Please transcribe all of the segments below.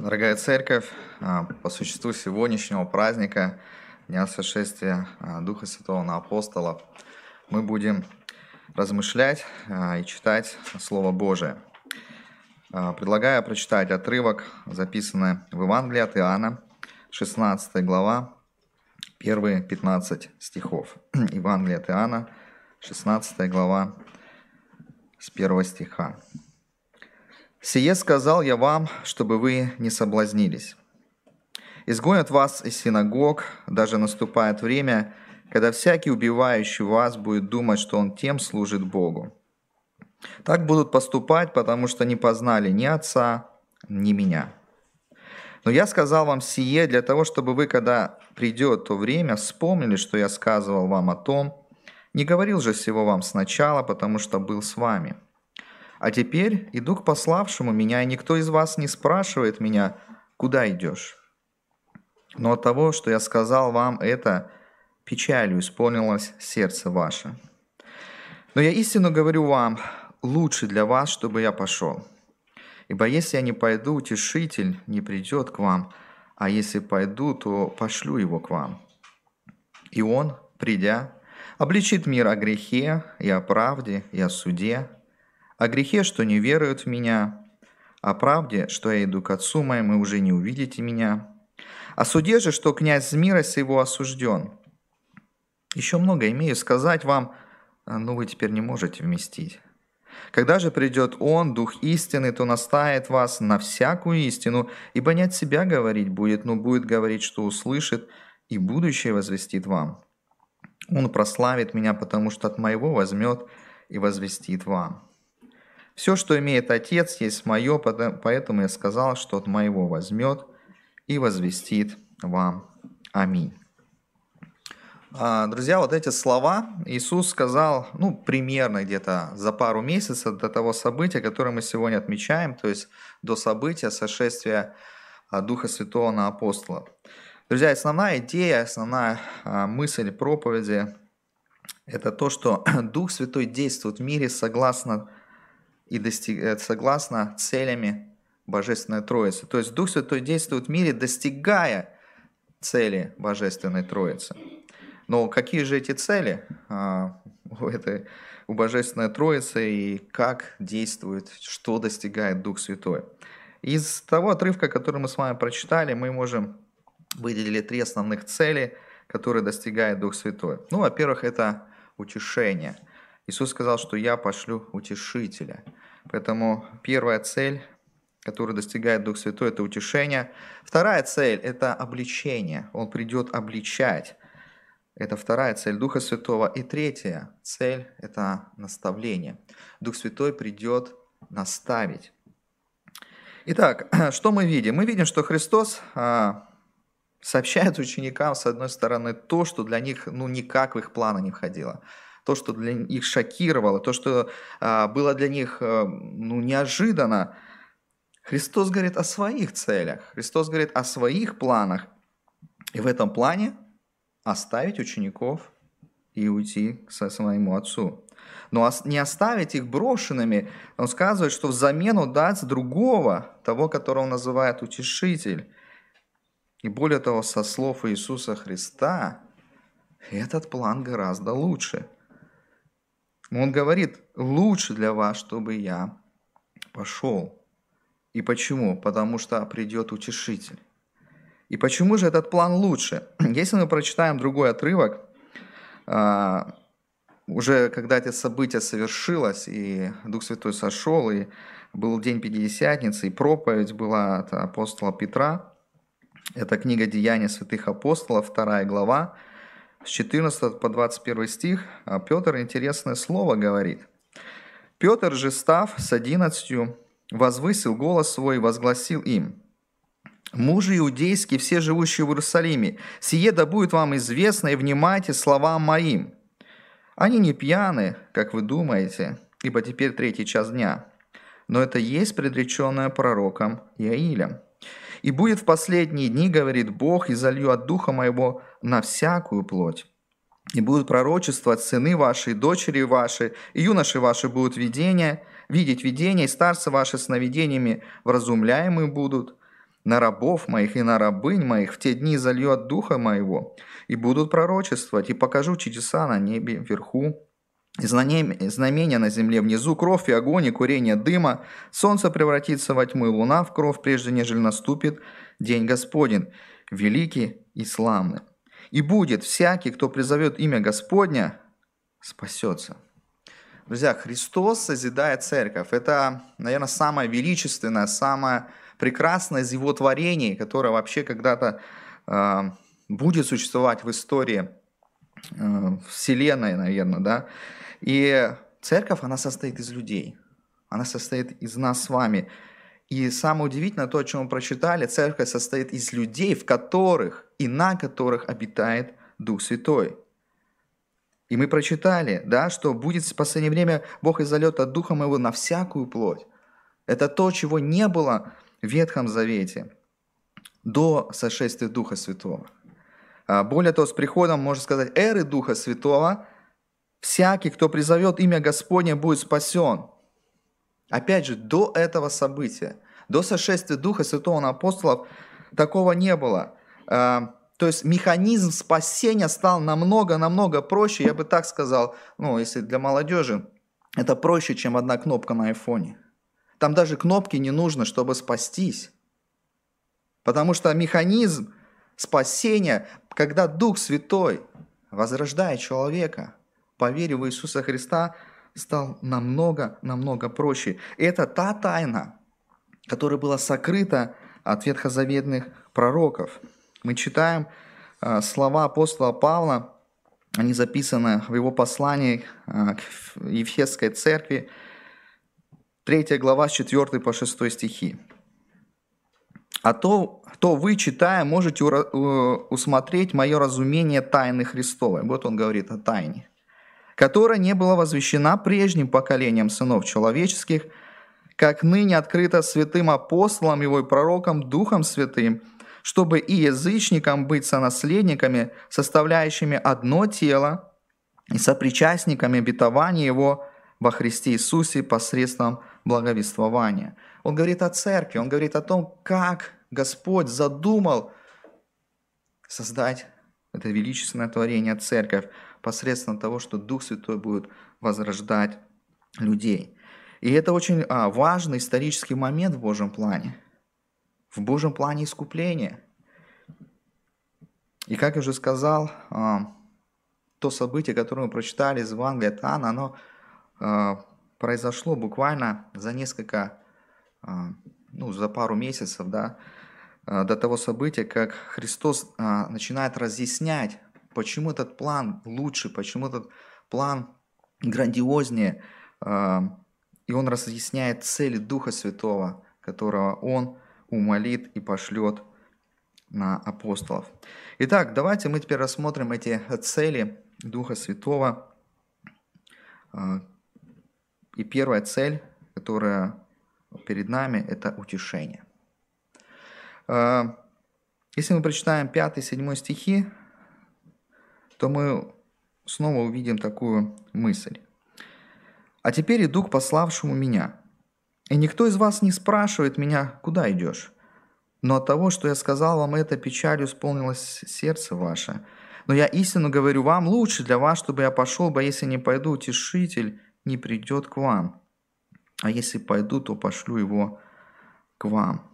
Дорогая церковь, а, по существу сегодняшнего праздника, Дня сошествия а, Духа Святого на апостолов, мы будем размышлять а, и читать Слово Божие. Предлагаю прочитать отрывок, записанный в Евангелии от Иоанна, 16 глава, первые 15 стихов. Евангелие от Иоанна, 16 глава, с 1 стиха. «Сие сказал я вам, чтобы вы не соблазнились. Изгонят вас из синагог, даже наступает время, когда всякий убивающий вас будет думать, что он тем служит Богу. Так будут поступать, потому что не познали ни Отца, ни Меня. Но я сказал вам сие для того, чтобы вы, когда придет то время, вспомнили, что я сказывал вам о том. Не говорил же всего вам сначала, потому что был с вами». А теперь иду к пославшему меня, и никто из вас не спрашивает меня, куда идешь. Но от того, что я сказал вам это, печалью исполнилось сердце ваше. Но я истину говорю вам, лучше для вас, чтобы я пошел. Ибо если я не пойду, утешитель не придет к вам, а если пойду, то пошлю его к вам. И он, придя, обличит мир о грехе и о правде и о суде, о грехе, что не веруют в меня, о правде, что я иду к Отцу моему, и уже не увидите меня, о суде же, что князь мира сего осужден. Еще много имею сказать вам, но вы теперь не можете вместить. Когда же придет Он, Дух истины, то наставит вас на всякую истину, ибо не от себя говорить будет, но будет говорить, что услышит, и будущее возвестит вам. Он прославит меня, потому что от моего возьмет и возвестит вам. Все, что имеет Отец, есть мое, поэтому я сказал, что от моего возьмет и возвестит вам. Аминь. А, друзья, вот эти слова Иисус сказал, ну, примерно где-то за пару месяцев до того события, которое мы сегодня отмечаем, то есть до события сошествия а, Духа Святого на апостола. Друзья, основная идея, основная а, мысль проповеди – это то, что Дух Святой действует в мире согласно и достиг... Э, согласно целями Божественной Троицы. То есть Дух Святой действует в мире, достигая цели Божественной Троицы. Но какие же эти цели а, у, этой, у Божественной Троицы и как действует, что достигает Дух Святой? Из того отрывка, который мы с вами прочитали, мы можем выделить три основных цели, которые достигает Дух Святой. Ну, во-первых, это утешение. Иисус сказал, что я пошлю утешителя – Поэтому первая цель, которую достигает Дух Святой, это утешение. Вторая цель – это обличение. Он придет обличать. Это вторая цель Духа Святого. И третья цель – это наставление. Дух Святой придет наставить. Итак, что мы видим? Мы видим, что Христос а, сообщает ученикам, с одной стороны, то, что для них ну, никак в их планы не входило – то, что для них шокировало, то, что а, было для них а, ну, неожиданно. Христос говорит о своих целях, Христос говорит о своих планах. И в этом плане оставить учеников и уйти к своему Отцу. Но не оставить их брошенными, он сказывает, что взамен даст другого, того, которого он называет утешитель. И более того, со слов Иисуса Христа, этот план гораздо лучше – он говорит, лучше для вас, чтобы я пошел. И почему? Потому что придет утешитель. И почему же этот план лучше? Если мы прочитаем другой отрывок, а, уже когда это событие совершилось, и Дух Святой сошел, и был день Пятидесятницы, и проповедь была от апостола Петра, это книга «Деяния святых апостолов», вторая глава, с 14 по 21 стих а Петр интересное слово говорит. «Петр же, став с одиннадцатью, возвысил голос свой и возгласил им, «Мужи иудейские, все живущие в Иерусалиме, сие да будет вам известно, и внимайте словам моим. Они не пьяны, как вы думаете, ибо теперь третий час дня, но это есть предреченное пророком Иаилем. И будет в последние дни, говорит Бог, и залью от духа моего на всякую плоть. И будут пророчествовать сыны ваши, дочери ваши, и юноши ваши будут видения, видеть видения, и старцы ваши сновидениями вразумляемые будут. на рабов моих и на рабынь моих в те дни залью от духа моего, и будут пророчествовать, и покажу чудеса на небе вверху, и знамения на земле внизу, кровь и огонь, и курение дыма, солнце превратится во тьму, и луна в кровь, прежде нежели наступит день Господень, великий и славный. И будет всякий, кто призовет имя Господня, спасется. Друзья, Христос созидает церковь. Это, наверное, самое величественное, самое прекрасное из его творений, которое вообще когда-то э, будет существовать в истории Вселенной, наверное, да. И церковь, она состоит из людей. Она состоит из нас с вами. И самое удивительное то, о чем мы прочитали, церковь состоит из людей, в которых и на которых обитает Дух Святой. И мы прочитали, да, что будет в последнее время Бог изольет от Духа Моего на всякую плоть. Это то, чего не было в Ветхом Завете до сошествия Духа Святого. А более того, с приходом, можно сказать, эры Духа Святого, всякий, кто призовет имя Господне, будет спасен. Опять же, до этого события, до сошествия Духа Святого на апостолов, такого не было. А, то есть механизм спасения стал намного-намного проще, я бы так сказал, ну, если для молодежи, это проще, чем одна кнопка на айфоне. Там даже кнопки не нужно, чтобы спастись. Потому что механизм спасения, когда Дух Святой возрождает человека, по вере в Иисуса Христа, стал намного-намного проще. Это та тайна, которая была сокрыта от ветхозаветных пророков – мы читаем а, слова апостола Павла, они записаны в его послании а, к Ефесской церкви, 3 глава с 4 по 6 стихи. А то, то вы, читая, можете усмотреть мое разумение тайны Христовой. Вот он говорит о тайне, которая не была возвещена прежним поколением сынов человеческих, как ныне открыта святым апостолом его и пророком Духом Святым – чтобы и язычникам быть сонаследниками, составляющими одно тело и сопричастниками обетования Его во Христе Иисусе посредством благовествования. Он говорит о церкви, он говорит о том, как Господь задумал создать это величественное творение церковь посредством того, что Дух Святой будет возрождать людей. И это очень а, важный исторический момент в Божьем плане – в Божьем плане искупления. И как я уже сказал, а, то событие, которое мы прочитали из Евангелия от Анна, оно а, произошло буквально за несколько, ну, за пару месяцев, да, до того события, как Христос начинает разъяснять, почему этот план лучше, почему этот план грандиознее, и он разъясняет цели Духа Святого, которого он умолит и пошлет на апостолов. Итак, давайте мы теперь рассмотрим эти цели Духа Святого. И первая цель, которая перед нами, это утешение. А, если мы прочитаем 5-7 стихи, то мы снова увидим такую мысль. «А теперь иду к пославшему меня, и никто из вас не спрашивает меня, куда идешь. Но от того, что я сказал вам это, печалью исполнилось сердце ваше. Но я истинно говорю вам, лучше для вас, чтобы я пошел, бы, если не пойду, утешитель не придет к вам. А если пойду, то пошлю его к вам.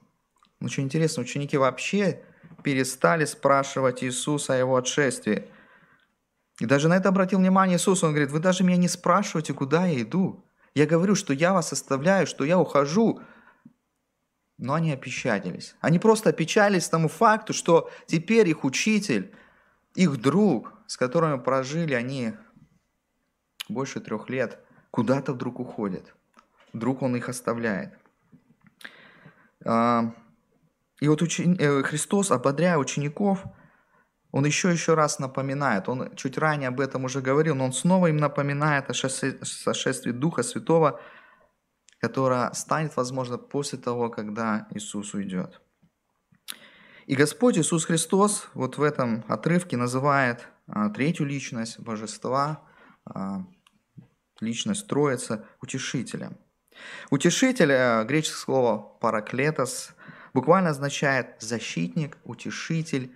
Очень интересно, ученики вообще перестали спрашивать Иисуса о его отшествии. И даже на это обратил внимание Иисус. Он говорит, вы даже меня не спрашиваете, куда я иду. Я говорю, что я вас оставляю, что я ухожу. Но они опечалились. Они просто опечалились тому факту, что теперь их учитель, их друг, с которыми прожили они больше трех лет, куда-то вдруг уходит. Вдруг он их оставляет. И вот учени... Э, Христос, ободряя учеников, он еще еще раз напоминает, он чуть ранее об этом уже говорил, но он снова им напоминает о сошествии Духа Святого, которое станет возможно после того, когда Иисус уйдет. И Господь Иисус Христос вот в этом отрывке называет а, третью личность Божества, а, личность Троица, утешителем. Утешитель, греческое слово «параклетос», буквально означает защитник, утешитель,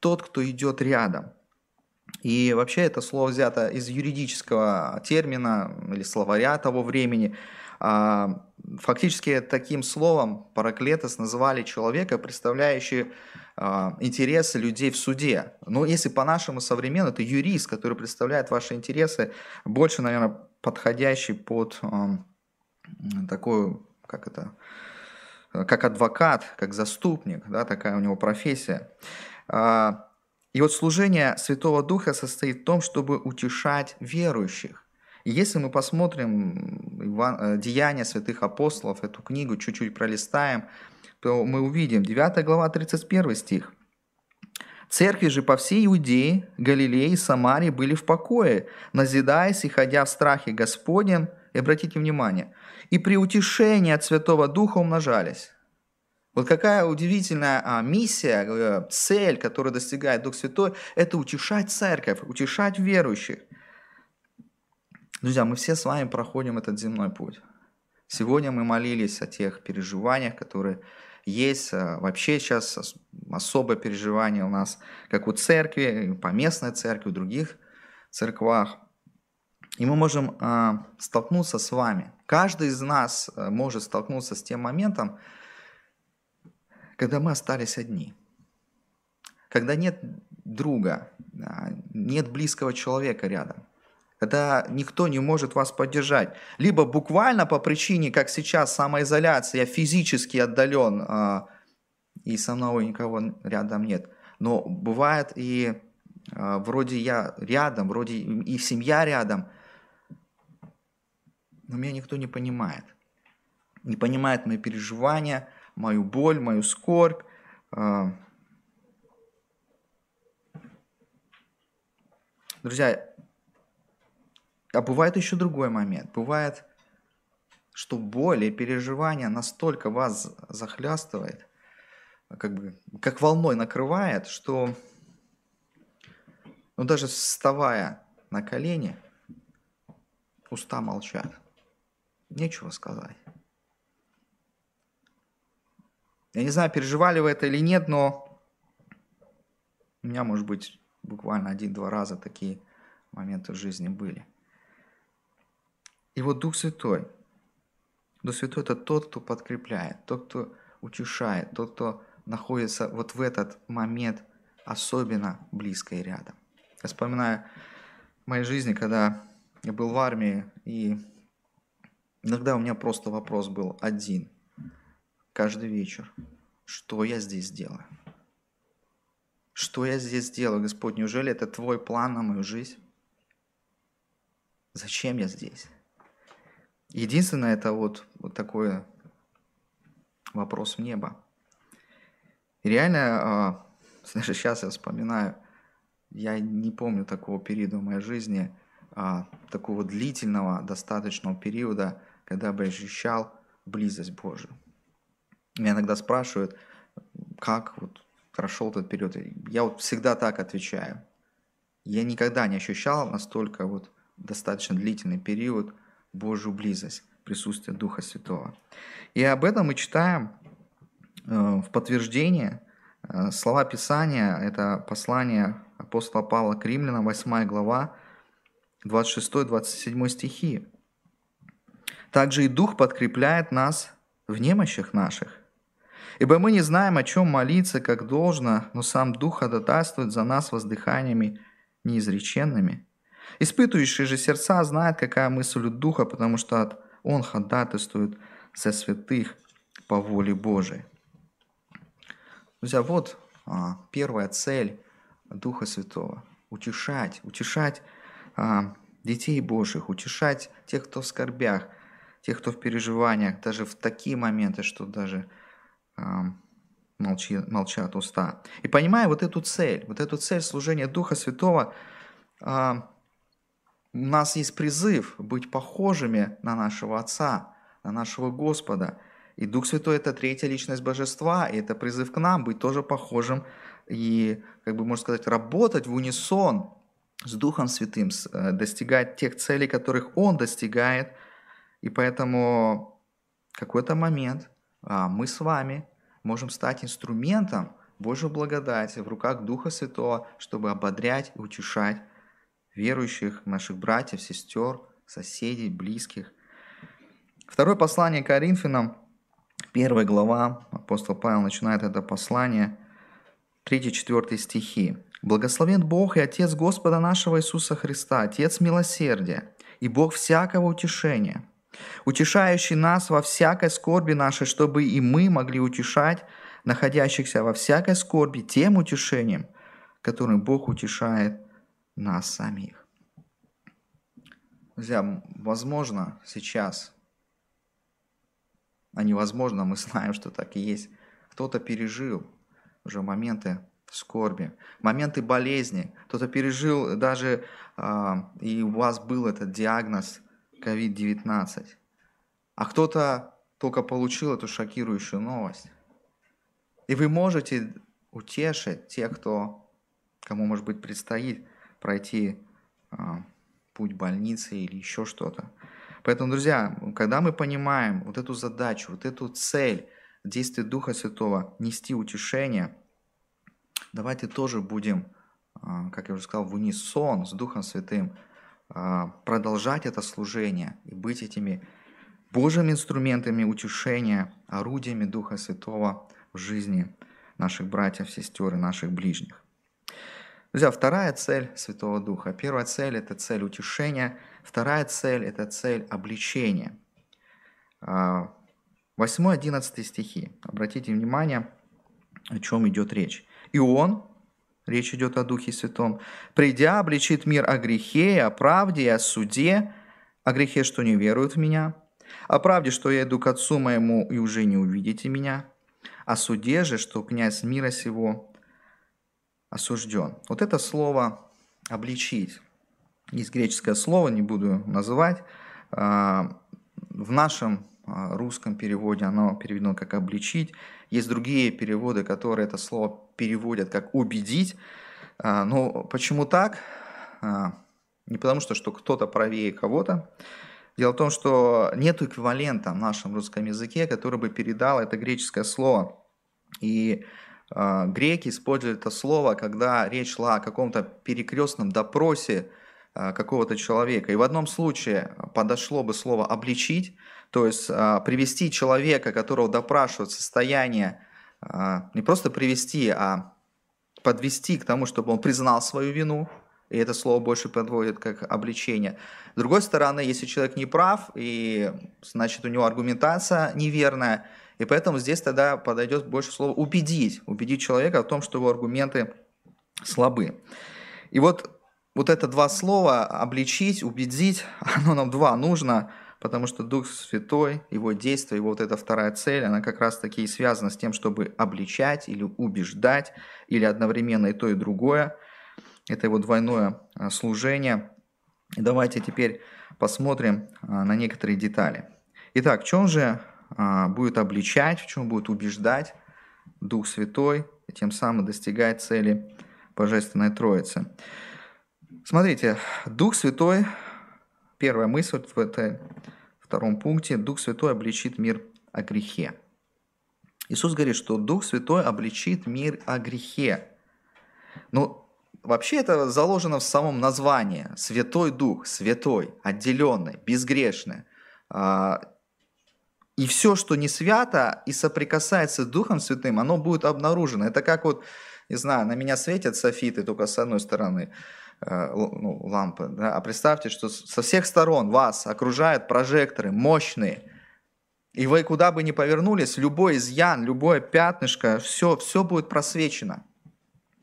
тот, кто идет рядом. И вообще это слово взято из юридического термина или словаря того времени. А, фактически таким словом параклетос называли человека, представляющий а, интересы людей в суде. Но если по-нашему современно, это юрист, который представляет ваши интересы, больше, наверное, подходящий под такую, как это, как адвокат, как заступник, да, такая у него профессия. А, и вот служение Святого Духа состоит в том, чтобы утешать верующих. И если мы посмотрим э, Деяния святых апостолов, эту книгу чуть-чуть пролистаем, то мы увидим 9 глава 31 стих. Церкви же по всей Иудее, Галилее и Самарии были в покое, назидаясь и ходя в страхе Господнем, и обратите внимание, и при утешении от Святого Духа умножались. Вот какая удивительная а, миссия, э, цель, которую достигает Дух Святой, это утешать церковь, утешать верующих. Друзья, мы все с вами проходим этот земной путь. Сегодня мы молились о тех переживаниях, которые есть. А, вообще сейчас особое переживание у нас, как у церкви, по местной церкви, в других церквах. И мы можем э, столкнуться с вами. Каждый из нас э, может столкнуться с тем моментом, когда мы остались одни. Когда нет друга, нет близкого человека рядом. Когда никто не может вас поддержать. Либо буквально по причине, как сейчас, самоизоляции, я физически отдален, а, и со мной никого рядом нет. Но бывает и а, вроде я рядом, вроде и семья рядом, но меня никто не понимает. Не понимает мои переживания, мою боль, мою скорбь. А. Друзья, а бывает еще другой момент. Бывает, что боль и переживания настолько вас захлястывает, как бы как волной накрывает, что ну, даже вставая на колени, уста молчат. Нечего сказать. Я не знаю, переживали вы это или нет, но у меня, может быть, буквально один-два раза такие моменты в жизни были. И вот Дух Святой. Дух Святой – это тот, кто подкрепляет, тот, кто утешает, тот, кто находится вот в этот момент особенно близко и рядом. Я вспоминаю в моей жизни, когда я был в армии, и иногда у меня просто вопрос был один каждый вечер. Что я здесь делаю? Что я здесь делаю, Господь? Неужели это Твой план на мою жизнь? Зачем я здесь? Единственное, это вот, вот такой вопрос в небо. И реально, а, даже сейчас я вспоминаю, я не помню такого периода в моей жизни, а, такого длительного, достаточного периода, когда бы ощущал близость Божию. Меня иногда спрашивают, как вот прошел этот период. Я вот всегда так отвечаю. Я никогда не ощущал настолько вот достаточно длительный период Божью близость, присутствие Духа Святого. И об этом мы читаем э, в подтверждение э, слова Писания, это послание апостола Павла к римлянам, 8 глава, 26-27 стихи. Также и Дух подкрепляет нас в немощах наших, Ибо мы не знаем, о чем молиться, как должно, но сам Дух ходатайствует за нас воздыханиями неизреченными. Испытывающий же сердца знает, какая мысль у Духа, потому что Он ходатайствует за святых по воле Божией. Друзья, вот а, первая цель Духа Святого. Утешать, утешать а, детей Божьих, утешать тех, кто в скорбях, тех, кто в переживаниях, даже в такие моменты, что даже молчи, молчат уста. И понимая вот эту цель, вот эту цель служения Духа Святого, у нас есть призыв быть похожими на нашего Отца, на нашего Господа. И Дух Святой – это третья личность Божества, и это призыв к нам быть тоже похожим и, как бы можно сказать, работать в унисон с Духом Святым, э, достигать тех целей, которых Он достигает. И поэтому какой-то момент – а, мы с вами можем стать инструментом Божьей благодати в руках Духа Святого, чтобы ободрять и утешать верующих, наших братьев, сестер, соседей, близких. Второе послание Коринфянам, первая глава, апостол Павел начинает это послание, 3-4 стихи. «Благословен Бог и Отец Господа нашего Иисуса Христа, Отец милосердия и Бог всякого утешения, утешающий нас во всякой скорби нашей, чтобы и мы могли утешать находящихся во всякой скорби тем утешением, которым Бог утешает нас самих. Друзья, возможно, сейчас, а невозможно, мы знаем, что так и есть, кто-то пережил уже моменты скорби, моменты болезни, кто-то пережил даже, а, и у вас был этот диагноз COVID-19, а кто-то только получил эту шокирующую новость. И вы можете утешить тех, кто, кому, может быть, предстоит пройти а, путь больницы или еще что-то. Поэтому, друзья, когда мы понимаем вот эту задачу, вот эту цель действия Духа Святого, нести утешение, давайте тоже будем, а, как я уже сказал, в унисон с Духом Святым продолжать это служение и быть этими Божьими инструментами утешения, орудиями Духа Святого в жизни наших братьев, сестер и наших ближних. Друзья, вторая цель Святого Духа. Первая цель – это цель утешения. Вторая цель – это цель обличения. 8-11 а, стихи. Обратите внимание, о чем идет речь. «И Он, речь идет о Духе Святом, придя, обличит мир о грехе, о правде и о суде, о грехе, что не веруют в Меня, о правде, что я иду к Отцу моему, и уже не увидите Меня, о суде же, что князь мира сего осужден. Вот это слово «обличить». Есть греческое слово, не буду называть. А, в нашем а, русском переводе оно переведено как «обличить». Есть другие переводы, которые это слово переводят как «убедить». А, но почему так? Не потому что, что кто-то правее кого-то. Дело в том, что нет эквивалента в нашем русском языке, который бы передал это греческое слово. И а, греки использовали это слово, когда речь шла о каком-то перекрестном допросе а, какого-то человека. И в одном случае подошло бы слово «обличить», то есть а, привести человека, которого допрашивают в состояние, не просто привести, а подвести к тому, чтобы он признал свою вину, и это слово больше подводит как обличение. С другой стороны, если человек не прав, и значит у него аргументация неверная, и поэтому здесь тогда подойдет больше слово убедить, убедить человека в том, что его аргументы слабы. И вот, вот это два слова, обличить, убедить, оно нам два нужно, потому что Дух Святой, его действие, его вот эта вторая цель, она как раз таки и связана с тем, чтобы обличать или убеждать, или одновременно и то, и другое. Это его двойное а, служение. И давайте теперь посмотрим а, на некоторые детали. Итак, в чем же а, будет обличать, в чем будет убеждать Дух Святой, и тем самым достигать цели Божественной Троицы. Смотрите, Дух Святой, первая мысль в этой втором пункте, Дух Святой обличит мир о грехе. Иисус говорит, что Дух Святой обличит мир о грехе. Ну, вообще это заложено в самом названии. Святой Дух, святой, отделенный, безгрешный. А, и все, что не свято и соприкасается с Духом Святым, оно будет обнаружено. Это как вот, не знаю, на меня светят софиты только с одной стороны ну, лампы. Да? А представьте, что со всех сторон вас окружают прожекторы мощные. И вы куда бы ни повернулись, любой изъян, любое пятнышко, все, все будет просвечено.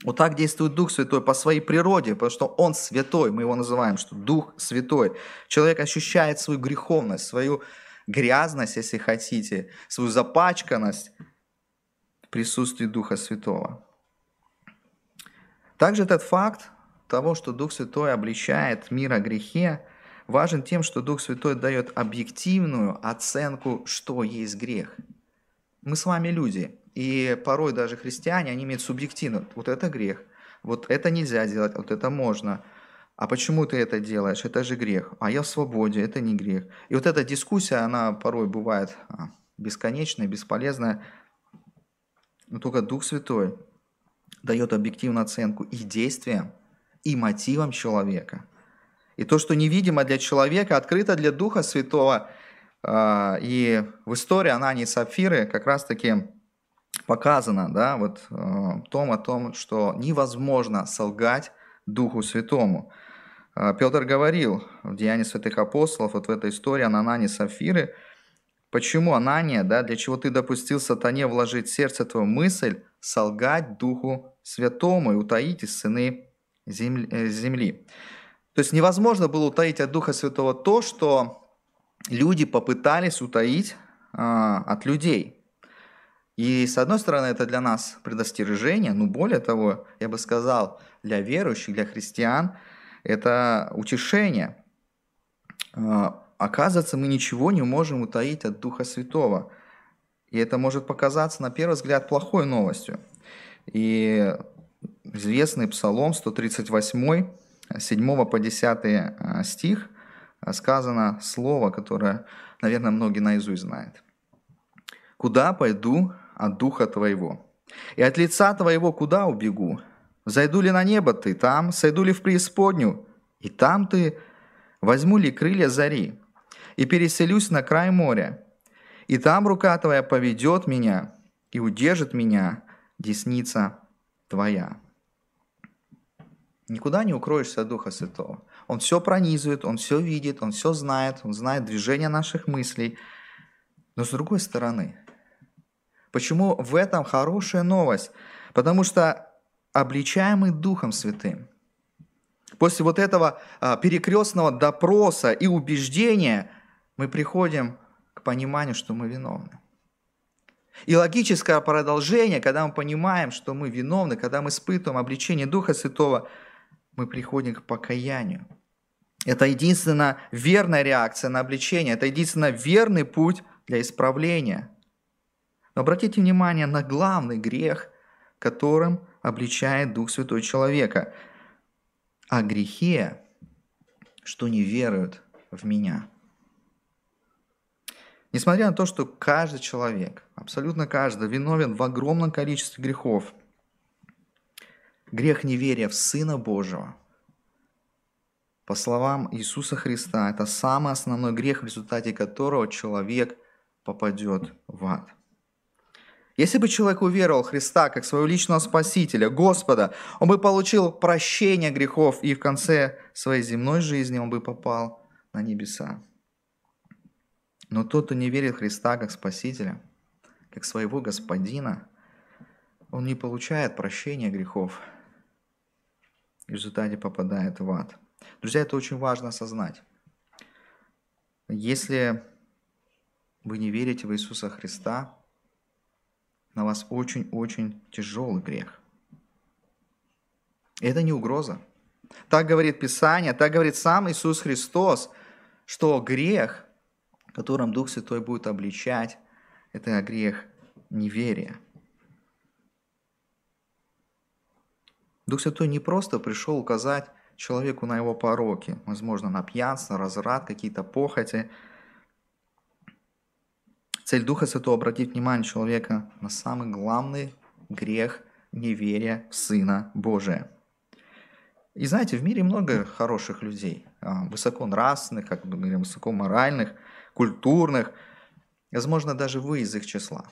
Вот так действует Дух Святой по своей природе, потому что Он святой, мы его называем, что Дух Святой. Человек ощущает свою греховность, свою грязность, если хотите, свою запачканность в присутствии Духа Святого. Также этот факт того, что Дух Святой обличает мир о грехе, важен тем, что Дух Святой дает объективную оценку, что есть грех. Мы с вами люди, и порой даже христиане, они имеют субъективно, вот это грех, вот это нельзя делать, вот это можно – а почему ты это делаешь? Это же грех. А я в свободе, это не грех. И вот эта дискуссия, она порой бывает а, бесконечная, бесполезная. Но только Дух Святой дает объективную оценку и действиям, и мотивам человека. И то, что невидимо для человека, открыто для Духа Святого. А, и в истории Анании и Сапфиры как раз-таки показано, да, вот в том о том, что невозможно солгать Духу Святому. А, Петр говорил в Деянии святых апостолов, вот в этой истории Анании и Сапфиры, почему Анания, да, для чего ты допустил сатане вложить в сердце твою мысль, солгать Духу Святому и утаить из сыны земли. То есть невозможно было утаить от Духа Святого то, что люди попытались утаить а, от людей. И с одной стороны, это для нас предостережение, но более того, я бы сказал, для верующих, для христиан, это утешение. А, оказывается, мы ничего не можем утаить от Духа Святого. И это может показаться, на первый взгляд, плохой новостью. И известный Псалом 138, 7 по 10 а, стих, а, сказано слово, которое, наверное, многие наизусть знают. «Куда пойду от Духа Твоего? И от лица Твоего куда убегу? Зайду ли на небо Ты там? Сойду ли в преисподнюю? И там Ты? Возьму ли крылья зари? И переселюсь на край моря? И там рука Твоя поведет меня и удержит меня десница Твоя». Никуда не укроешься от Духа Святого. Он все пронизывает, Он все видит, Он все знает, Он знает движение наших мыслей. Но с другой стороны, почему в этом хорошая новость? Потому что обличаемый Духом Святым, после вот этого а, перекрестного допроса и убеждения, мы приходим к пониманию, что мы виновны. И логическое продолжение, когда мы понимаем, что мы виновны, когда мы испытываем обличение Духа Святого – мы приходим к покаянию. Это единственная верная реакция на обличение, это единственно верный путь для исправления. Но обратите внимание на главный грех, которым обличает Дух Святой человека. О грехе, что не веруют в меня. Несмотря на то, что каждый человек, абсолютно каждый, виновен в огромном количестве грехов – Грех неверия в Сына Божьего, по словам Иисуса Христа, это самый основной грех, в результате которого человек попадет в ад. Если бы человек уверовал Христа как своего личного Спасителя, Господа, он бы получил прощение грехов, и в конце своей земной жизни он бы попал на небеса. Но тот, кто не верит в Христа как Спасителя, как своего Господина, он не получает прощения грехов – в результате попадает в ад. Друзья, это очень важно осознать. Если вы не верите в Иисуса Христа, на вас очень-очень тяжелый грех. это не угроза. Так говорит Писание, так говорит сам Иисус Христос, что грех, которым Дух Святой будет обличать, это грех неверия. Дух Святой не просто пришел указать человеку на его пороки, возможно, на пьянство, разврат, какие-то похоти. Цель Духа Святого – обратить внимание человека на самый главный грех неверия в Сына Божия. И знаете, в мире много хороших людей, а, высоконравственных, как мы говорим, высокоморальных, культурных, возможно, даже вы из их числа.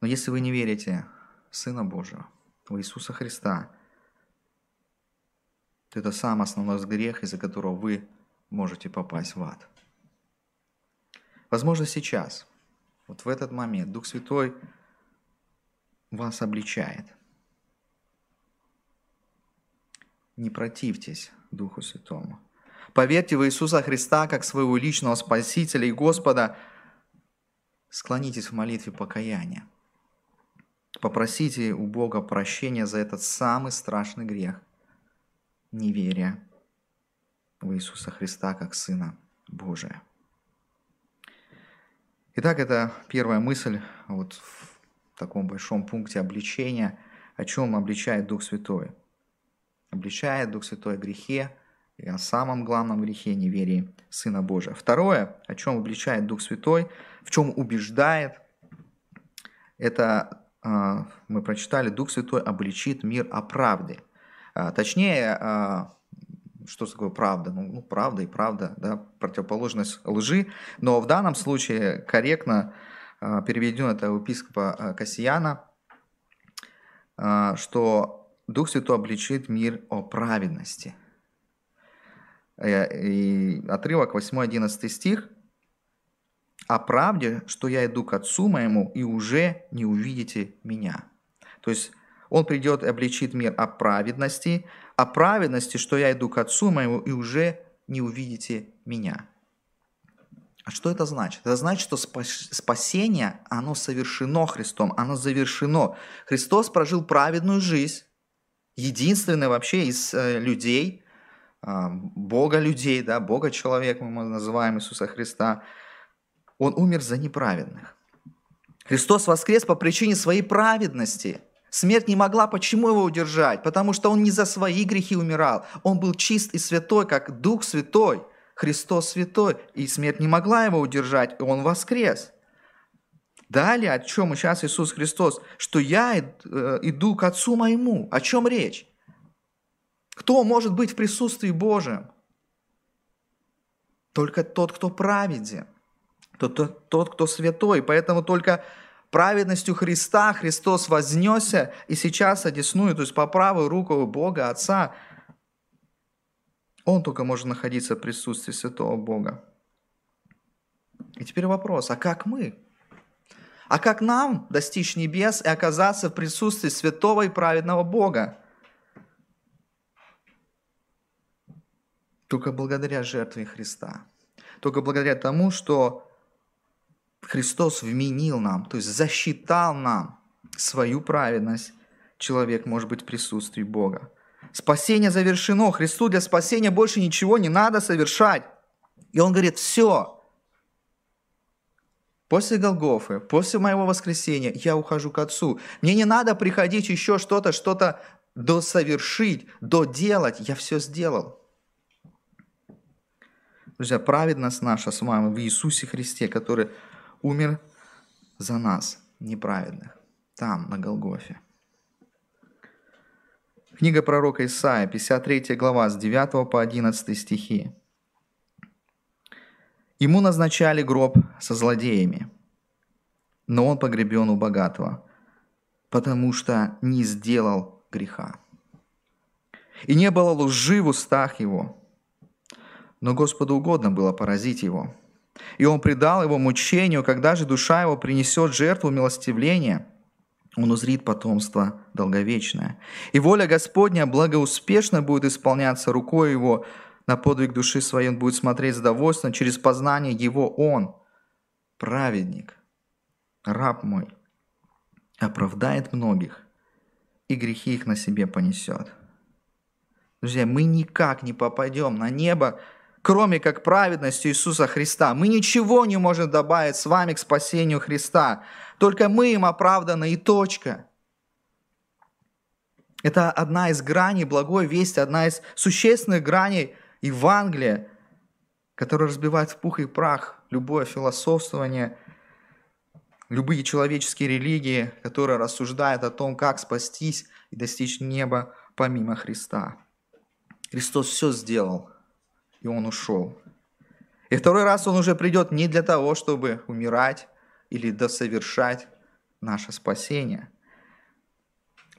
Но если вы не верите Сына Божьего, в Иисуса Христа, то это самый основной грех, из-за которого вы можете попасть в ад. Возможно, сейчас, вот в этот момент, Дух Святой вас обличает. Не противьтесь Духу Святому. Поверьте в Иисуса Христа как своего личного Спасителя и Господа. Склонитесь в молитве покаяния. Попросите у Бога прощения за этот самый страшный грех – неверие в Иисуса Христа как Сына Божия. Итак, это первая мысль вот в таком большом пункте обличения, о чем обличает Дух Святой. Обличает Дух Святой о грехе и о самом главном грехе неверии Сына Божия. Второе, о чем обличает Дух Святой, в чем убеждает это а, мы прочитали, Дух Святой обличит мир о правде. А, точнее, а, что такое правда? Ну, ну, правда и правда, да, противоположность лжи. Но в данном случае корректно переведено это у епископа Кассияна, что Дух Святой обличит мир о праведности. Э, и отрывок 8-11 стих – о правде, что я иду к Отцу моему, и уже не увидите меня. То есть он придет и обличит мир о праведности, о праведности, что я иду к Отцу моему, и уже не увидите меня. А что это значит? Это значит, что спасение, оно совершено Христом, оно завершено. Христос прожил праведную жизнь, единственный вообще из э, людей, Бога людей, да, Бога человек мы называем Иисуса Христа – он умер за неправедных. Христос воскрес по причине своей праведности. Смерть не могла почему его удержать? Потому что он не за свои грехи умирал. Он был чист и святой, как Дух Святой. Христос святой. И смерть не могла его удержать, и он воскрес. Далее, о чем сейчас Иисус Христос? Что я э, иду к Отцу моему. О чем речь? Кто может быть в присутствии Божьем? Только тот, кто праведен тот, тот, кто святой. Поэтому только праведностью Христа Христос вознесся и сейчас одесную, то есть по правую руку Бога Отца. Он только может находиться в присутствии святого Бога. И теперь вопрос, а как мы? А как нам достичь небес и оказаться в присутствии святого и праведного Бога? Только благодаря жертве Христа. Только благодаря тому, что Христос вменил нам, то есть засчитал нам свою праведность, человек может быть в присутствии Бога. Спасение завершено. Христу для спасения больше ничего не надо совершать. И он говорит, все, после Голгофы, после моего воскресения я ухожу к Отцу. Мне не надо приходить еще что-то, что-то досовершить, доделать. Я все сделал. Друзья, праведность наша с вами в Иисусе Христе, который умер за нас, неправедных, там, на Голгофе. Книга пророка Исаия, 53 глава, с 9 по 11 стихи. Ему назначали гроб со злодеями, но он погребен у богатого, потому что не сделал греха. И не было лжи в устах его, но Господу угодно было поразить его – и он предал его мучению, когда же душа его принесет жертву милостивления, он узрит потомство долговечное. И воля Господня благоуспешно будет исполняться рукой его, на подвиг души своей он будет смотреть с довольством, через познание его он, праведник, раб мой, оправдает многих, и грехи их на себе понесет. Друзья, мы никак не попадем на небо, кроме как праведностью Иисуса Христа. Мы ничего не можем добавить с вами к спасению Христа. Только мы им оправданы и точка. Это одна из граней благой вести, одна из существенных граней Евангелия, которая разбивает в пух и прах любое философствование, любые человеческие религии, которые рассуждают о том, как спастись и достичь неба помимо Христа. Христос все сделал – и он ушел. И второй раз он уже придет не для того, чтобы умирать или досовершать наше спасение.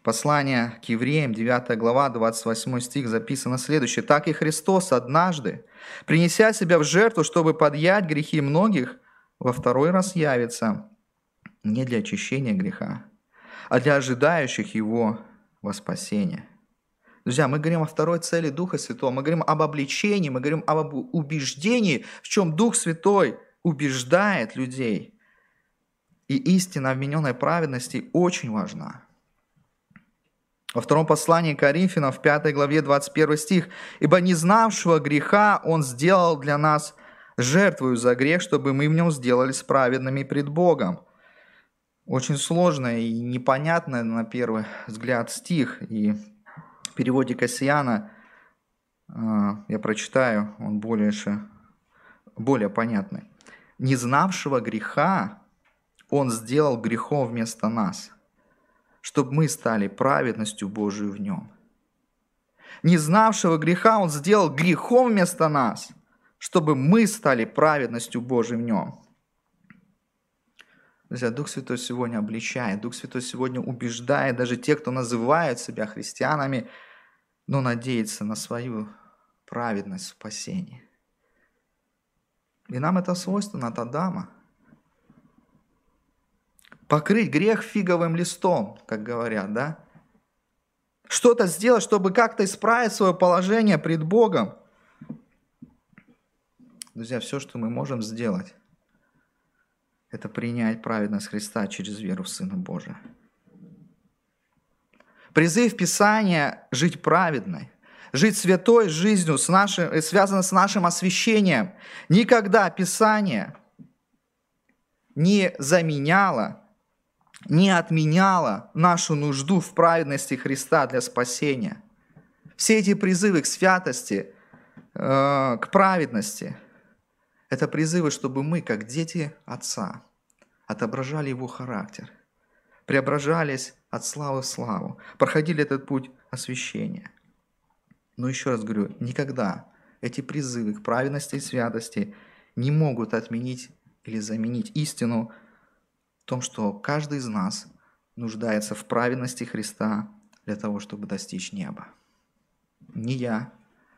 Послание к евреям, 9 глава, 28 стих записано следующее. «Так и Христос однажды, принеся себя в жертву, чтобы подъять грехи многих, во второй раз явится не для очищения греха, а для ожидающих Его во спасение». Друзья, мы говорим о второй цели Духа Святого, мы говорим об обличении, мы говорим об убеждении, в чем Дух Святой убеждает людей. И истина обмененной праведности очень важна. Во втором послании Коринфянам, в 5 главе 21 стих, «Ибо не знавшего греха Он сделал для нас жертвую за грех, чтобы мы в нем сделались праведными пред Богом». Очень сложно и непонятно на первый взгляд стих, и в переводе Кассиана а, я прочитаю, он более, более понятный. «Не знавшего греха Он сделал грехом вместо нас, чтобы мы стали праведностью Божию в нем. Не знавшего греха Он сделал грехом вместо нас, чтобы мы стали праведностью Божией в нем. Друзья, Дух Святой сегодня обличает, Дух Святой сегодня убеждает даже тех, кто называют себя христианами, но надеется на свою праведность спасения. И нам это свойственно от Адама. Покрыть грех фиговым листом, как говорят, да? Что-то сделать, чтобы как-то исправить свое положение пред Богом. Друзья, все, что мы можем сделать, это принять праведность Христа через веру в Сына Божия. Призыв Писания жить праведной, жить святой жизнью, с нашим, э, связано с нашим освящением. Никогда Писание не заменяло, не отменяло нашу нужду в праведности Христа для спасения. Все эти призывы к святости, э, к праведности, это призывы, чтобы мы, как дети Отца, отображали Его характер, преображались от славы в славу, проходили этот путь освящения. Но еще раз говорю, никогда эти призывы к праведности и святости не могут отменить или заменить истину в том, что каждый из нас нуждается в праведности Христа для того, чтобы достичь неба. Ни я,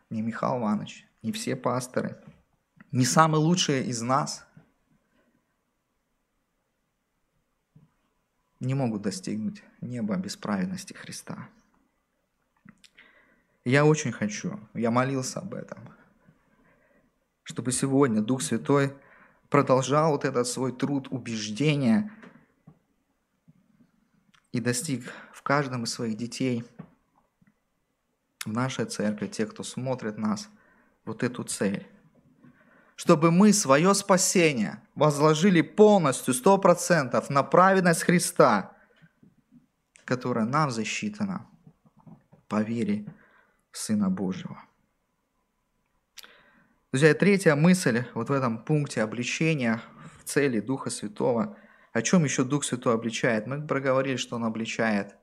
ни Михаил Иванович, ни все пасторы, ни самые лучшие из нас не могут достигнуть неба без праведности Христа. Я очень хочу, я молился об этом, чтобы сегодня Дух Святой продолжал вот этот свой труд убеждения и достиг в каждом из своих детей, в нашей церкви, те, кто смотрит нас, вот эту цель чтобы мы свое спасение возложили полностью, сто процентов на праведность Христа, которая нам засчитана по вере Сына Божьего. Друзья, третья мысль вот в этом пункте обличения в цели Духа Святого. О чем еще Дух Святой обличает? Мы проговорили, что Он обличает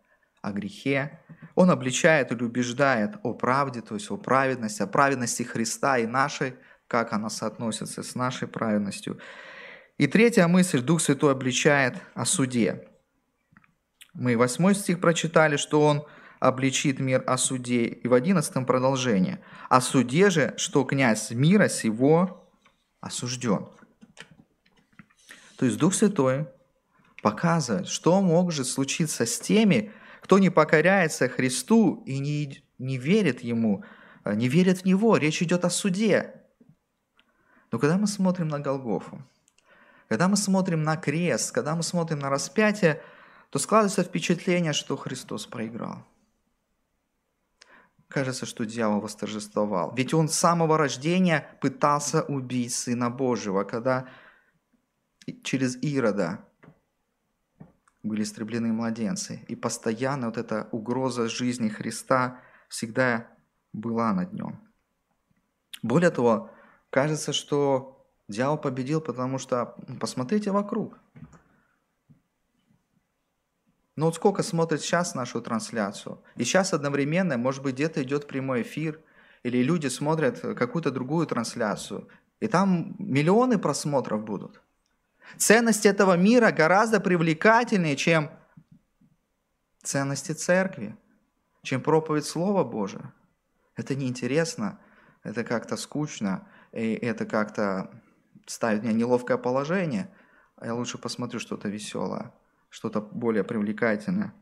о грехе, Он обличает или убеждает о правде, то есть о праведности, о праведности Христа и нашей как она соотносится с нашей праведностью. И третья мысль, Дух Святой обличает о суде. Мы восьмой стих прочитали, что он обличит мир о суде. И в одиннадцатом продолжение. О суде же, что князь мира сего осужден. То есть Дух Святой показывает, что может случиться с теми, кто не покоряется Христу и не, не верит Ему, не верит в Него. Речь идет о суде. Но когда мы смотрим на Голгофу, когда мы смотрим на крест, когда мы смотрим на распятие, то складывается впечатление, что Христос проиграл. Кажется, что дьявол восторжествовал. Ведь он с самого рождения пытался убить Сына Божьего, когда через Ирода были истреблены младенцы. И постоянно вот эта угроза жизни Христа всегда была над нем. Более того, Кажется, что дьявол победил, потому что посмотрите вокруг. Ну вот сколько смотрит сейчас нашу трансляцию. И сейчас одновременно, может быть, где-то идет прямой эфир, или люди смотрят какую-то другую трансляцию. И там миллионы просмотров будут. Ценности этого мира гораздо привлекательнее, чем ценности церкви, чем проповедь Слова Божия. Это неинтересно, это как-то скучно, и это как-то ставит меня в неловкое положение, а я лучше посмотрю что-то веселое, что-то более привлекательное.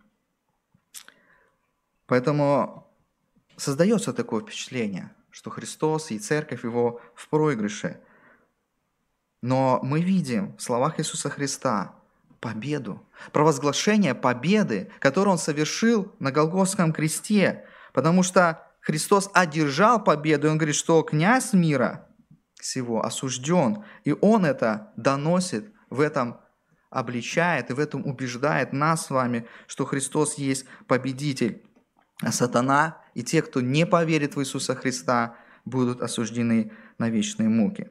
Поэтому создается такое впечатление, что Христос и церковь его в проигрыше. Но мы видим в словах Иисуса Христа победу, провозглашение победы, которую Он совершил на Голгофском кресте, потому что Христос одержал победу, и Он говорит, что князь мира – всего осужден, и он это доносит, в этом обличает и в этом убеждает нас с вами, что Христос есть победитель. А сатана и те, кто не поверит в Иисуса Христа, будут осуждены на вечные муки.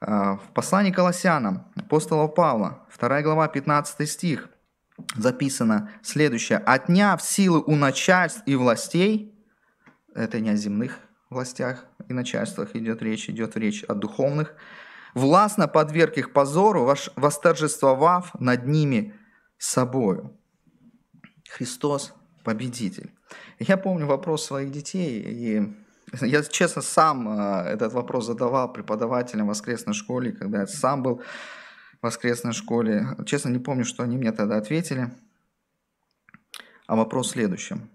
В послании Колоссянам апостола Павла, 2 глава, 15 стих, записано следующее. «Отняв силы у начальств и властей, это не о земных властях и начальствах идет речь, идет речь о духовных, властно подверг их позору, восторжествовав над ними собою». Христос – победитель. Я помню вопрос своих детей, и я, честно, сам э, этот вопрос задавал преподавателям в воскресной школе, когда я сам был в воскресной школе. Честно, не помню, что они мне тогда ответили. А вопрос в следующем.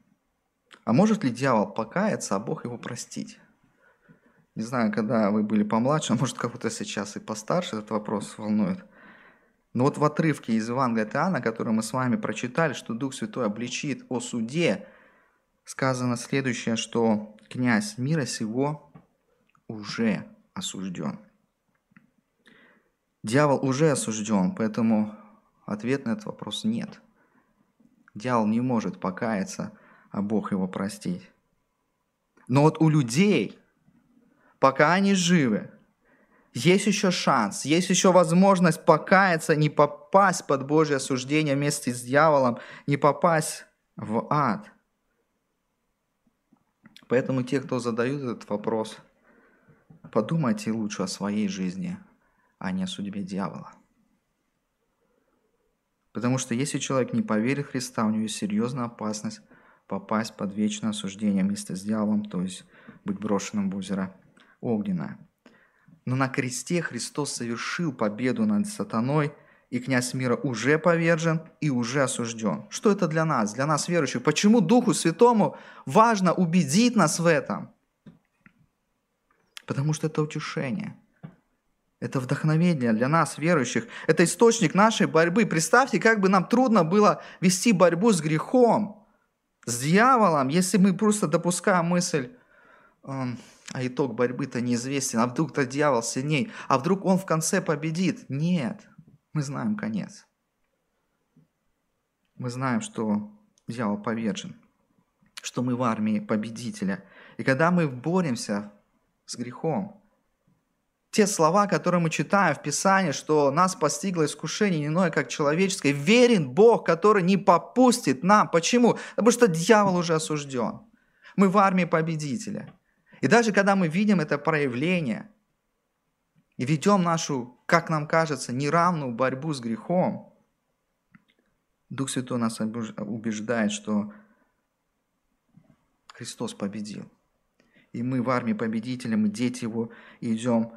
А может ли дьявол покаяться, а Бог его простить? Не знаю, когда вы были помладше, а может кого-то сейчас и постарше этот вопрос волнует. Но вот в отрывке из Евангелия от Иоанна, который мы с вами прочитали, что Дух Святой обличит о суде, сказано следующее, что князь мира сего уже осужден. Дьявол уже осужден, поэтому ответ на этот вопрос нет. Дьявол не может покаяться, а Бог его простить. Но вот у людей, пока они живы, есть еще шанс, есть еще возможность покаяться, не попасть под Божье осуждение вместе с дьяволом, не попасть в ад. Поэтому те, кто задают этот вопрос, подумайте лучше о своей жизни, а не о судьбе дьявола. Потому что если человек не поверит в Христа, у него есть серьезная опасность попасть под вечное осуждение вместе с дьяволом, то есть быть брошенным в озеро огненное. Но на кресте Христос совершил победу над сатаной, и князь мира уже повержен и уже осужден. Что это для нас, для нас верующих? Почему Духу Святому важно убедить нас в этом? Потому что это утешение. Это вдохновение для нас, верующих. Это источник нашей борьбы. Представьте, как бы нам трудно было вести борьбу с грехом, с дьяволом, если мы просто допускаем мысль, а итог борьбы-то неизвестен, а вдруг-то дьявол сильней, а вдруг он в конце победит. Нет, мы знаем конец. Мы знаем, что дьявол повержен, что мы в армии победителя. И когда мы боремся с грехом, те слова, которые мы читаем в Писании, что нас постигло искушение не иное, как человеческое, верен Бог, который не попустит нам. Почему? Потому что дьявол уже осужден. Мы в армии победителя. И даже когда мы видим это проявление и ведем нашу, как нам кажется, неравную борьбу с грехом, Дух Святой нас убеждает, что Христос победил. И мы в армии победителя, мы дети Его, идем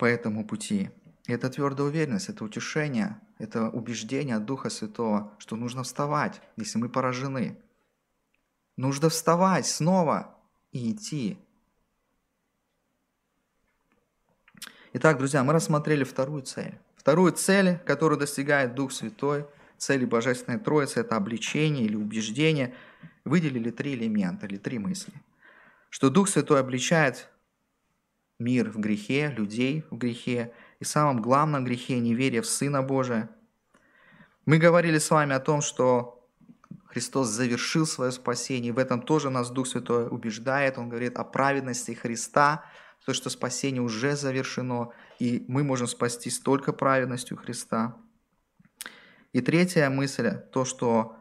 по этому пути. И это твердая уверенность, это утешение, это убеждение от Духа Святого, что нужно вставать, если мы поражены. Нужно вставать снова и идти. Итак, друзья, мы рассмотрели вторую цель. Вторую цель, которую достигает Дух Святой, цели Божественной Троицы, это обличение или убеждение. Выделили три элемента или три мысли. Что Дух Святой обличает мир в грехе, людей в грехе, и самом главном грехе неверие в Сына Божия. Мы говорили с вами о том, что Христос завершил свое спасение. В этом тоже нас Дух Святой убеждает. Он говорит о праведности Христа, то, что спасение уже завершено, и мы можем спастись только праведностью Христа. И третья мысль, то, что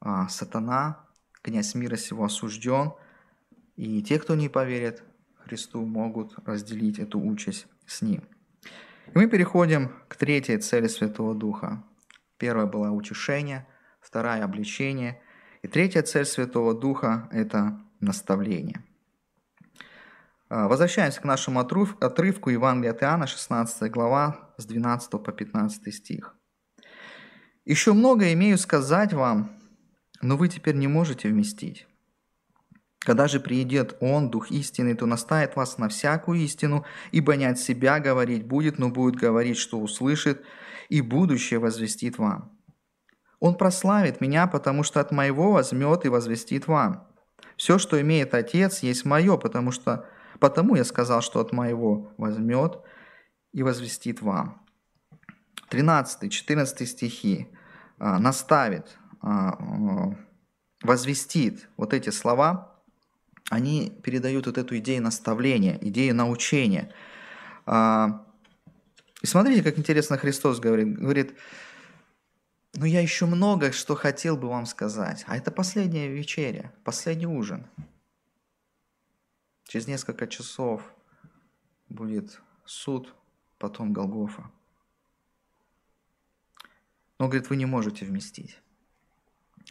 а, сатана, князь мира сего осужден, и те, кто не поверит Христу, могут разделить эту участь с ним. И мы переходим к третьей цели Святого Духа. Первая была утешение – вторая – обличение, и третья цель Святого Духа – это наставление. А, возвращаемся к нашему отрывку Евангелия от Иоанна, 16 глава, с 12 по 15 стих. «Еще много имею сказать вам, но вы теперь не можете вместить. Когда же приидет Он, Дух истины, то наставит вас на всякую истину, ибо не от себя говорить будет, но будет говорить, что услышит, и будущее возвестит вам. Он прославит меня, потому что от моего возьмет и возвестит вам. Все, что имеет Отец, есть мое, потому что потому я сказал, что от моего возьмет и возвестит вам. 13-14 стихи а, наставит, а, а, возвестит. Вот эти слова, они передают вот эту идею наставления, идею научения. А, И смотрите, как интересно Христос говорит. Говорит, ну я еще много что хотел бы вам сказать. А это последняя вечеря, последний ужин. Через несколько часов будет суд, потом Голгофа. Но, говорит, вы не можете вместить.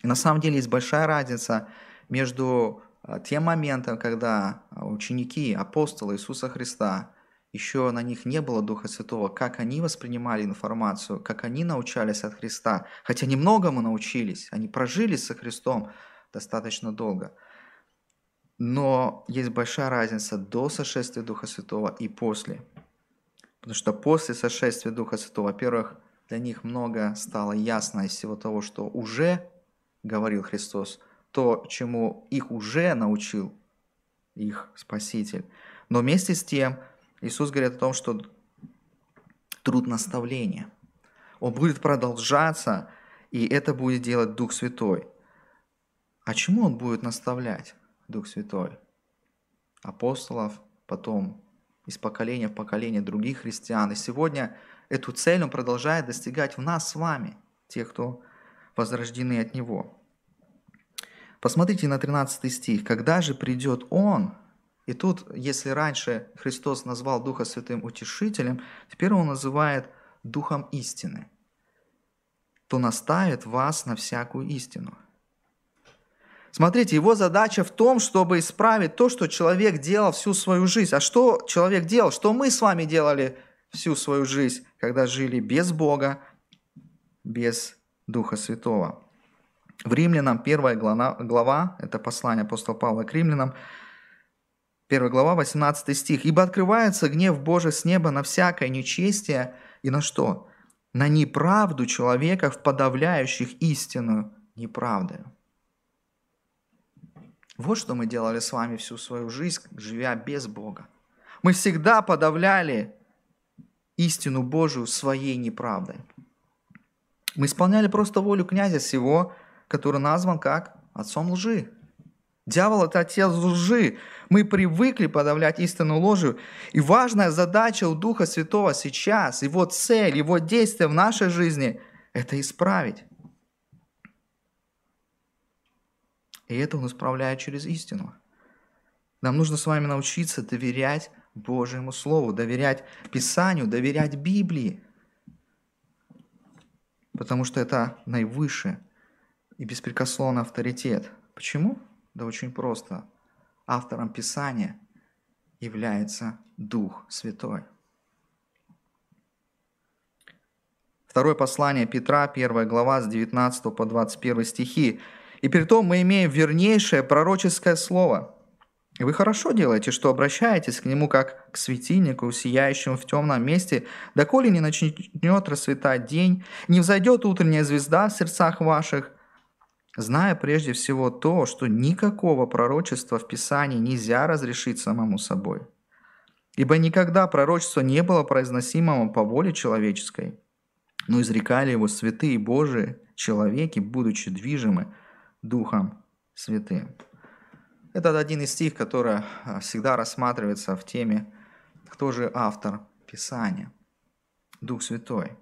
И на самом деле есть большая разница между а, тем моментом, когда ученики, апостолы Иисуса Христа, еще на них не было Духа Святого, как они воспринимали информацию, как они научались от Христа. Хотя немногому научились, они прожили со Христом достаточно долго. Но есть большая разница до сошествия Духа Святого и после. Потому что после сошествия Духа Святого, во-первых, для них много стало ясно из всего того, что уже говорил Христос, то, чему их уже научил их Спаситель. Но вместе с тем Иисус говорит о том, что труд наставления, он будет продолжаться, и это будет делать Дух Святой. А чему он будет наставлять, Дух Святой? Апостолов, потом из поколения в поколение других христиан. И сегодня эту цель он продолжает достигать в нас с вами, тех, кто возрождены от Него. Посмотрите на 13 стих. «Когда же придет Он, и тут, если раньше Христос назвал Духа Святым утешителем, теперь Он называет Духом истины, то наставит вас на всякую истину. Смотрите, его задача в том, чтобы исправить то, что человек делал всю свою жизнь. А что человек делал? Что мы с вами делали всю свою жизнь, когда жили без Бога, без Духа Святого? В Римлянам первая глава, глава это послание апостола Павла к римлянам, 1 глава, 18 стих. «Ибо открывается гнев Божий с неба на всякое нечестие и на что? На неправду человеков, подавляющих истину неправдою». Вот что мы делали с вами всю свою жизнь, живя без Бога. Мы всегда подавляли истину Божию своей неправдой. Мы исполняли просто волю князя сего, который назван как отцом лжи. Дьявол – это отец лжи. Мы привыкли подавлять истину ложью. И важная задача у Духа Святого сейчас, его цель, его действие в нашей жизни – это исправить. И это он исправляет через истину. Нам нужно с вами научиться доверять Божьему Слову, доверять Писанию, доверять Библии. Потому что это наивысший и беспрекословный авторитет. Почему? Да очень просто. Автором Писания является Дух Святой. Второе послание Петра, первая глава, с 19 по 21 стихи. «И при том мы имеем вернейшее пророческое слово. И вы хорошо делаете, что обращаетесь к нему как к светильнику, сияющему в темном месте, доколе не начнет расцветать день, не взойдет утренняя звезда в сердцах ваших, зная прежде всего то, что никакого пророчества в Писании нельзя разрешить самому собой. Ибо никогда пророчество не было произносимым по воле человеческой, но изрекали его святые Божии человеки, будучи движимы Духом Святым. Это один из стих, который а, всегда рассматривается в теме «Кто же автор Писания?» Дух Святой.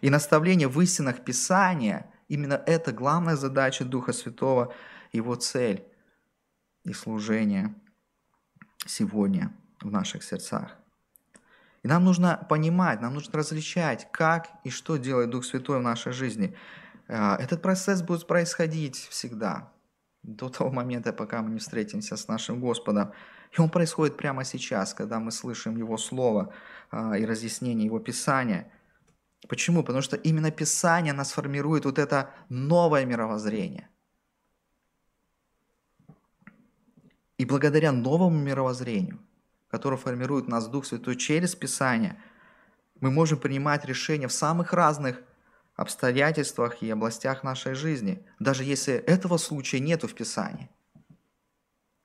И наставление в истинах Писания – Именно это главная задача Духа Святого, его цель и служение сегодня в наших сердцах. И нам нужно понимать, нам нужно различать, как и что делает Дух Святой в нашей жизни. Э, этот процесс будет происходить всегда, до того момента, пока мы не встретимся с нашим Господом. И он происходит прямо сейчас, когда мы слышим Его Слово э, и разъяснение Его Писания – Почему? Потому что именно Писание нас формирует вот это новое мировоззрение. И благодаря новому мировоззрению, которое формирует нас Дух Святой через Писание, мы можем принимать решения в самых разных обстоятельствах и областях нашей жизни, даже если этого случая нету в Писании.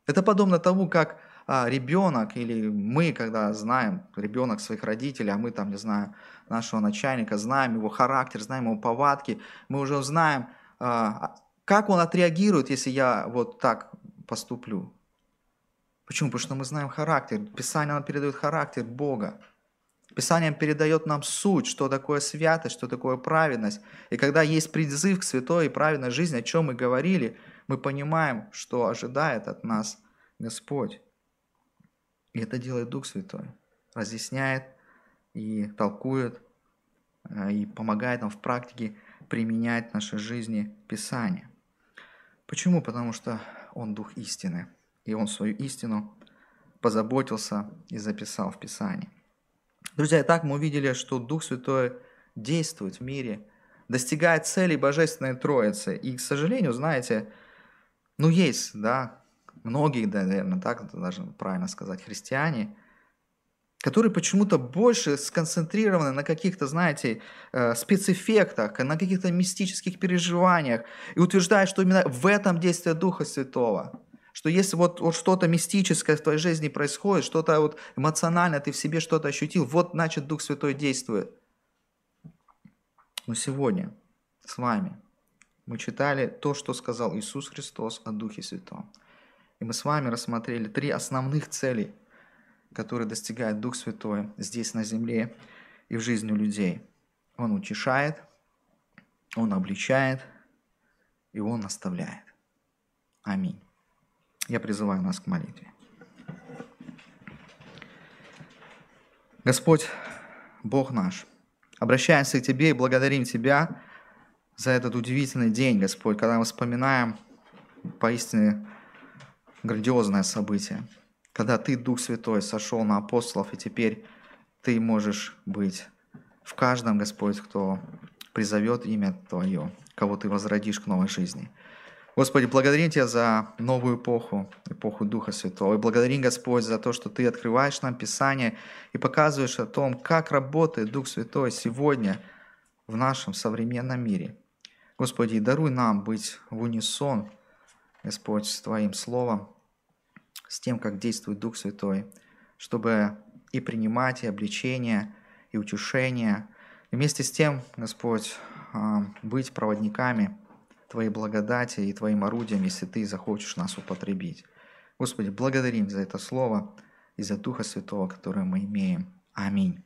Это подобно тому, как ребенок или мы, когда знаем ребенок своих родителей, а мы там, не знаю, нашего начальника, знаем его характер, знаем его повадки, мы уже знаем, а, как он отреагирует, если я вот так поступлю. Почему? Потому что мы знаем характер. Писание нам передает характер Бога. Писание передает нам суть, что такое святость, что такое праведность. И когда есть призыв к святой и праведной жизни, о чем мы говорили, мы понимаем, что ожидает от нас Господь. И это делает Дух Святой. Разъясняет и толкует, э, и помогает нам в практике применять в нашей жизни Писание. Почему? Потому что Он Дух истины, и Он свою истину позаботился и записал в Писании. Друзья, и так мы увидели, что Дух Святой действует в мире, достигает целей Божественной Троицы. И, к сожалению, знаете, ну есть, да, многие, да, наверное, так даже правильно сказать, христиане, которые почему-то больше сконцентрированы на каких-то, знаете, э, спецэффектах, на каких-то мистических переживаниях и утверждают, что именно в этом действие Духа Святого. Что если вот, вот что-то мистическое в твоей жизни происходит, что-то вот эмоционально ты в себе что-то ощутил, вот значит Дух Святой действует. Но сегодня с вами мы читали то, что сказал Иисус Христос о Духе Святом. И мы с вами рассмотрели три основных цели, которые достигает Дух Святой здесь на земле и в жизни людей. Он утешает, Он обличает и Он наставляет. Аминь. Я призываю нас к молитве. Господь, Бог наш, обращаемся к Тебе и благодарим Тебя за этот удивительный день, Господь, когда мы вспоминаем поистине грандиозное событие, когда Ты, Дух Святой, сошел на апостолов, и теперь Ты можешь быть в каждом, Господь, кто призовет имя Твое, кого Ты возродишь к новой жизни – Господи, благодарим Тебя за новую эпоху, эпоху Духа Святого. И благодарим, Господь, за то, что Ты открываешь нам Писание и показываешь о том, как работает Дух Святой сегодня в нашем современном мире. Господи, даруй нам быть в унисон, Господь, с Твоим Словом, с тем, как действует Дух Святой, чтобы и принимать, и обличение, и утешение, и вместе с тем, Господь, а, быть проводниками – Твоей благодати и Твоим орудием, если Ты захочешь нас употребить. Господи, благодарим за это Слово и за Духа Святого, которое мы имеем. Аминь.